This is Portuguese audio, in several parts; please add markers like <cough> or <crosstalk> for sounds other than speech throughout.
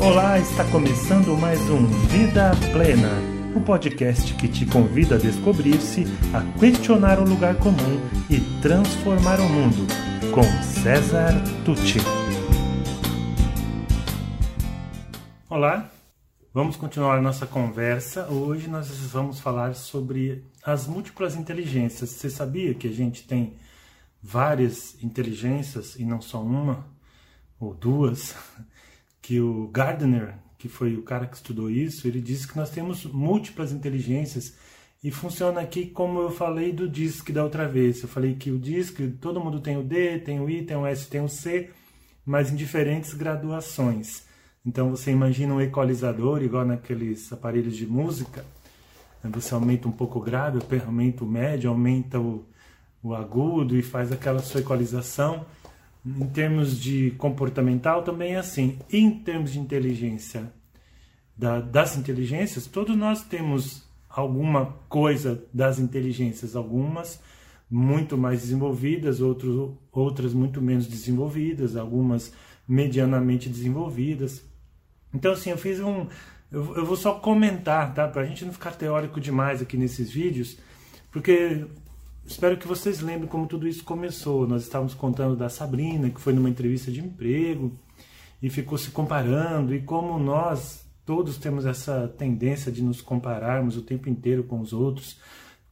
Olá, está começando mais um Vida Plena, o um podcast que te convida a descobrir-se, a questionar o lugar comum e transformar o mundo, com César Tucci. Olá, vamos continuar nossa conversa. Hoje nós vamos falar sobre as múltiplas inteligências. Você sabia que a gente tem várias inteligências e não só uma ou duas? Que o Gardner, que foi o cara que estudou isso, ele disse que nós temos múltiplas inteligências e funciona aqui como eu falei do DISC da outra vez. Eu falei que o DISC, todo mundo tem o D, tem o I, tem o S, tem o C, mas em diferentes graduações. Então você imagina um equalizador, igual naqueles aparelhos de música, você aumenta um pouco o grave, aumenta o médio, aumenta o, o agudo e faz aquela sua equalização. Em termos de comportamental também é assim. Em termos de inteligência, da, das inteligências, todos nós temos alguma coisa das inteligências, algumas muito mais desenvolvidas, outros, outras muito menos desenvolvidas, algumas medianamente desenvolvidas. Então, assim, eu fiz um. Eu, eu vou só comentar, tá? Para a gente não ficar teórico demais aqui nesses vídeos, porque Espero que vocês lembrem como tudo isso começou. Nós estávamos contando da Sabrina, que foi numa entrevista de emprego e ficou se comparando, e como nós todos temos essa tendência de nos compararmos o tempo inteiro com os outros,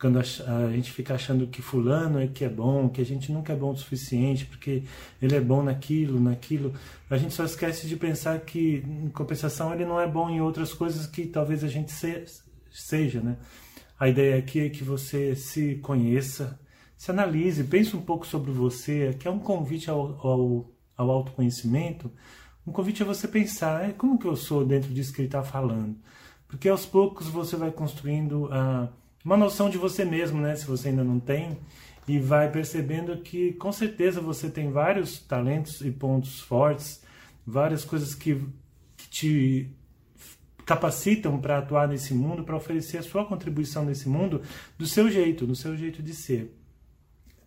quando a gente fica achando que fulano é que é bom, que a gente nunca é bom o suficiente, porque ele é bom naquilo, naquilo, a gente só esquece de pensar que, em compensação, ele não é bom em outras coisas que talvez a gente seja, né? A ideia aqui é que você se conheça, se analise, pense um pouco sobre você. Aqui é um convite ao, ao, ao autoconhecimento, um convite a você pensar, é, como que eu sou dentro disso que ele está falando? Porque aos poucos você vai construindo a, uma noção de você mesmo, né? Se você ainda não tem, e vai percebendo que com certeza você tem vários talentos e pontos fortes, várias coisas que, que te capacitam para atuar nesse mundo, para oferecer a sua contribuição nesse mundo do seu jeito, do seu jeito de ser.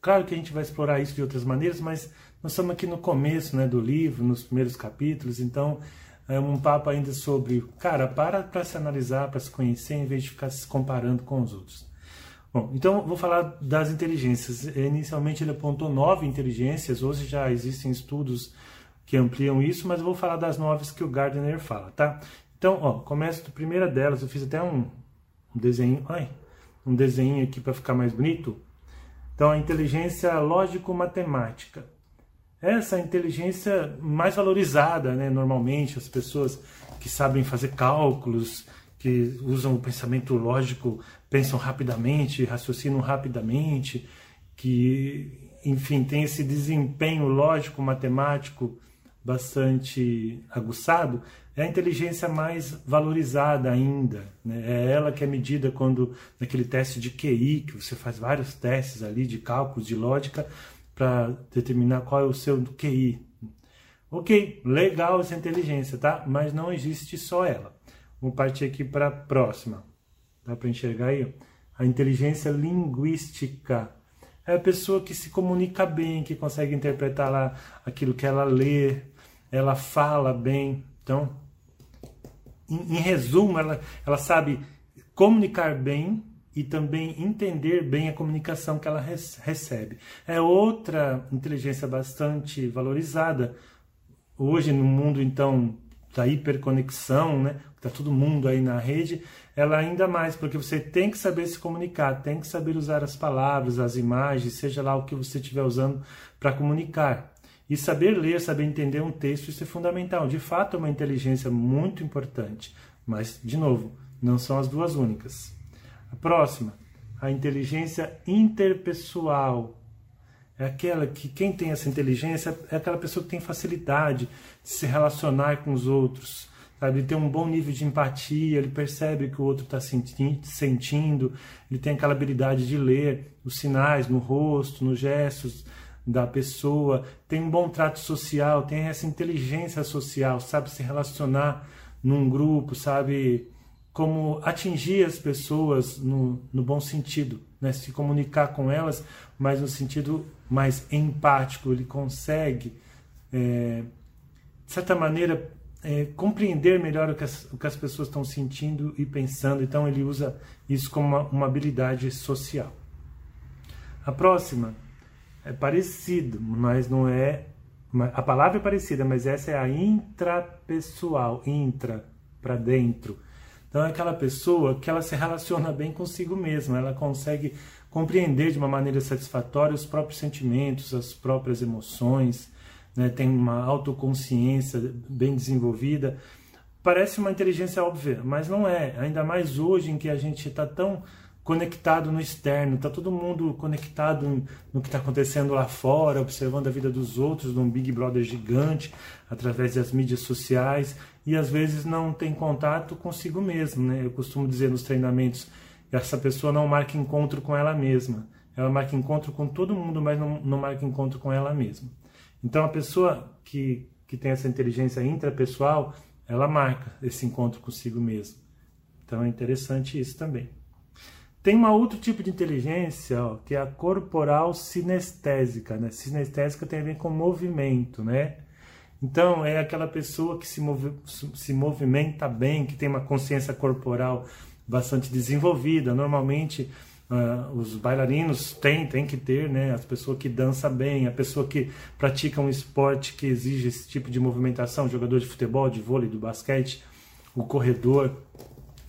Claro que a gente vai explorar isso de outras maneiras, mas nós estamos aqui no começo né, do livro, nos primeiros capítulos, então é um papo ainda sobre, cara, para para se analisar, para se conhecer, em vez de ficar se comparando com os outros. Bom, então vou falar das inteligências. Inicialmente ele apontou nove inteligências, hoje já existem estudos que ampliam isso, mas vou falar das nove que o Gardner fala, tá? Então, ó, começo da primeira delas, eu fiz até um, um desenho, ai, um desenho aqui para ficar mais bonito. Então, a inteligência lógico-matemática. Essa é inteligência mais valorizada, né, normalmente, as pessoas que sabem fazer cálculos, que usam o pensamento lógico, pensam rapidamente, raciocinam rapidamente, que, enfim, tem esse desempenho lógico-matemático bastante aguçado, é a inteligência mais valorizada ainda. Né? É ela que é medida quando, naquele teste de QI, que você faz vários testes ali de cálculos, de lógica, para determinar qual é o seu QI. Ok, legal essa inteligência, tá? Mas não existe só ela. Vamos partir aqui para a próxima. Dá para enxergar aí? A inteligência linguística. É a pessoa que se comunica bem, que consegue interpretar lá aquilo que ela lê, ela fala bem. Então, em, em resumo, ela, ela sabe comunicar bem e também entender bem a comunicação que ela recebe. É outra inteligência bastante valorizada. Hoje, no mundo, então, da hiperconexão, né? Está todo mundo aí na rede, ela ainda mais, porque você tem que saber se comunicar, tem que saber usar as palavras, as imagens, seja lá o que você estiver usando para comunicar. E saber ler, saber entender um texto, isso é fundamental. De fato, é uma inteligência muito importante. Mas, de novo, não são as duas únicas. A próxima, a inteligência interpessoal. É aquela que quem tem essa inteligência é aquela pessoa que tem facilidade de se relacionar com os outros, sabe? Ele tem um bom nível de empatia, ele percebe que o outro está sentindo, ele tem aquela habilidade de ler os sinais no rosto, nos gestos, da pessoa, tem um bom trato social, tem essa inteligência social, sabe? Se relacionar num grupo, sabe? Como atingir as pessoas no, no bom sentido, né? se comunicar com elas, mas no sentido mais empático, ele consegue, é, de certa maneira, é, compreender melhor o que, as, o que, as, pessoas estão sentindo e pensando. Então ele usa isso como uma, uma habilidade social. A próxima é parecido, mas não é. A palavra é parecida, mas essa é a intrapessoal, intra, para dentro. Então é aquela pessoa que ela se relaciona bem consigo mesma, ela consegue compreender de uma maneira satisfatória os próprios sentimentos, as próprias emoções, né? tem uma autoconsciência bem desenvolvida. Parece uma inteligência óbvia, mas não é. Ainda mais hoje em que a gente está tão conectado no externo, está todo mundo conectado no que está acontecendo lá fora, observando a vida dos outros num Big Brother gigante, através das mídias sociais, e às vezes não tem contato consigo mesmo. Né? Eu costumo dizer nos treinamentos essa pessoa não marca encontro com ela mesma. Ela marca encontro com todo mundo, mas não, não marca encontro com ela mesma. Então, a pessoa que, que tem essa inteligência intrapessoal, ela marca esse encontro consigo mesma. Então, é interessante isso também. Tem um outro tipo de inteligência, ó, que é a corporal sinestésica. Né? Sinestésica tem a ver com movimento, né? Então, é aquela pessoa que se, move, se movimenta bem, que tem uma consciência corporal bastante desenvolvida. Normalmente, uh, os bailarinos têm, têm que ter, né? As pessoas que dançam bem, a pessoa que pratica um esporte que exige esse tipo de movimentação, jogador de futebol, de vôlei, do basquete, o corredor,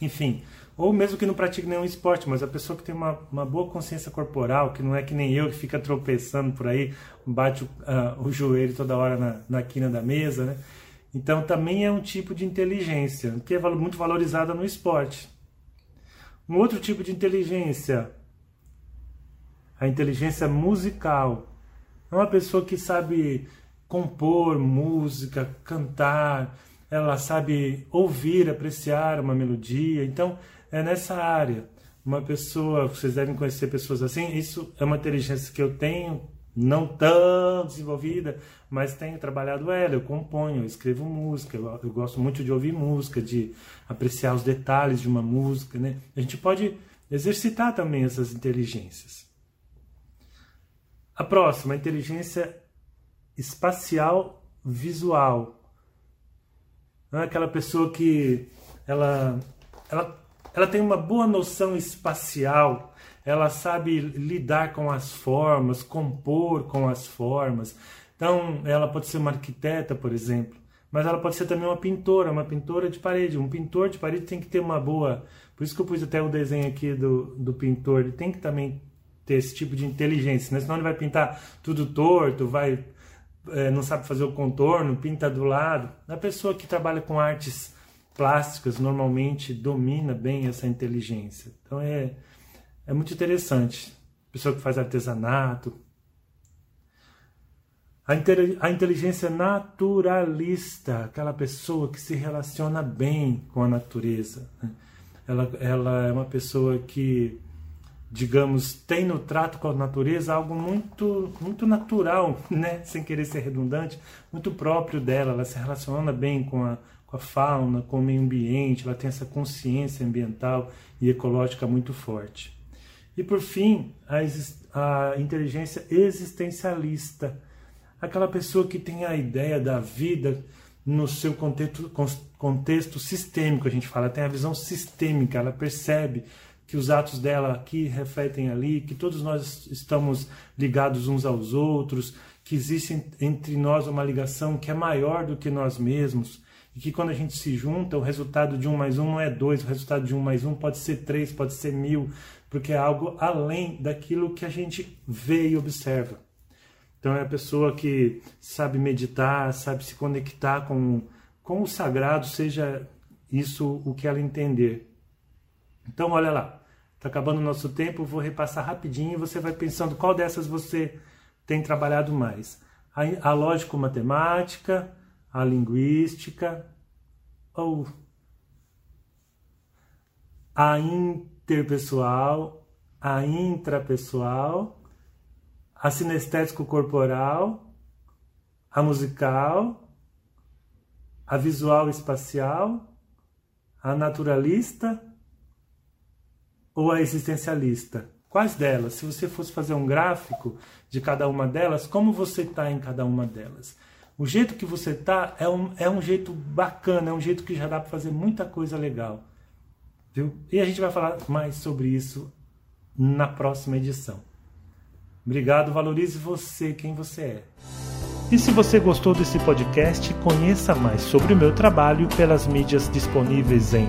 enfim. Ou mesmo que não pratique nenhum esporte, mas a pessoa que tem uma, uma boa consciência corporal, que não é que nem eu que fica tropeçando por aí, bate uh, o joelho toda hora na, na quina da mesa, né? Então também é um tipo de inteligência que é muito valorizada no esporte. Um outro tipo de inteligência, a inteligência musical. É uma pessoa que sabe compor música, cantar, ela sabe ouvir, apreciar uma melodia. Então, é nessa área. Uma pessoa, vocês devem conhecer pessoas assim, isso é uma inteligência que eu tenho, não tão desenvolvida, mas tenho trabalhado ela. Eu componho, eu escrevo música, eu, eu, gosto muito de ouvir música, de apreciar os detalhes de uma música. Né? A gente pode exercitar também essas inteligências. A próxima, a inteligência espacial visual. É aquela pessoa que ela, ela, ela tem uma boa noção espacial ela sabe lidar com as formas, compor com as formas. Então, ela pode ser uma arquiteta, por exemplo, mas ela pode ser também uma pintora, uma pintora de parede. Um pintor de parede tem que ter uma boa. Por isso que eu pus até o desenho aqui do, do pintor, ele tem que também ter esse tipo de inteligência, né? senão ele vai pintar tudo torto, vai é, não sabe fazer o contorno, pinta do lado. A pessoa que trabalha com artes plásticas normalmente domina bem essa inteligência. Então é é muito interessante. Pessoa que faz artesanato. A, a inteligência naturalista, aquela pessoa que se relaciona bem com a natureza. Né? Ela, ela é uma pessoa que, digamos, tem no trato com a natureza algo muito, muito natural, <laughs> né? sem querer ser redundante, muito próprio dela. Ela se relaciona bem com a, com a fauna, com o meio ambiente, ela tem essa consciência ambiental e ecológica muito forte. E por fim, a, a inteligência existencialista, aquela pessoa que tem a ideia da vida no seu contexto, contexto sistêmico, a gente fala, tem a visão sistêmica, ela percebe que os atos dela aqui refletem ali, que todos nós estamos ligados uns aos outros, que existe entre nós uma ligação que é maior do que nós mesmos, e que quando a gente se junta, o resultado de um mais um não é dois, o resultado de um mais um pode ser três, pode ser mil, porque é algo além daquilo que a gente vê e observa. Então é a pessoa que sabe meditar, sabe se conectar com, com o sagrado, seja isso o que ela entender. Então olha lá, está acabando o nosso tempo, vou repassar rapidinho e você vai pensando qual dessas você tem trabalhado mais. A, a lógico-matemática, a linguística ou a interpessoal, a intrapessoal, a sinestésico corporal, a musical, a visual espacial, a naturalista ou a existencialista? Quais delas? Se você fosse fazer um gráfico de cada uma delas, como você está em cada uma delas? O jeito que você tá é um, é um jeito bacana, é um jeito que já dá para fazer muita coisa legal. Viu? E a gente vai falar mais sobre isso na próxima edição. Obrigado, valorize você, quem você é. E se você gostou desse podcast, conheça mais sobre o meu trabalho pelas mídias disponíveis em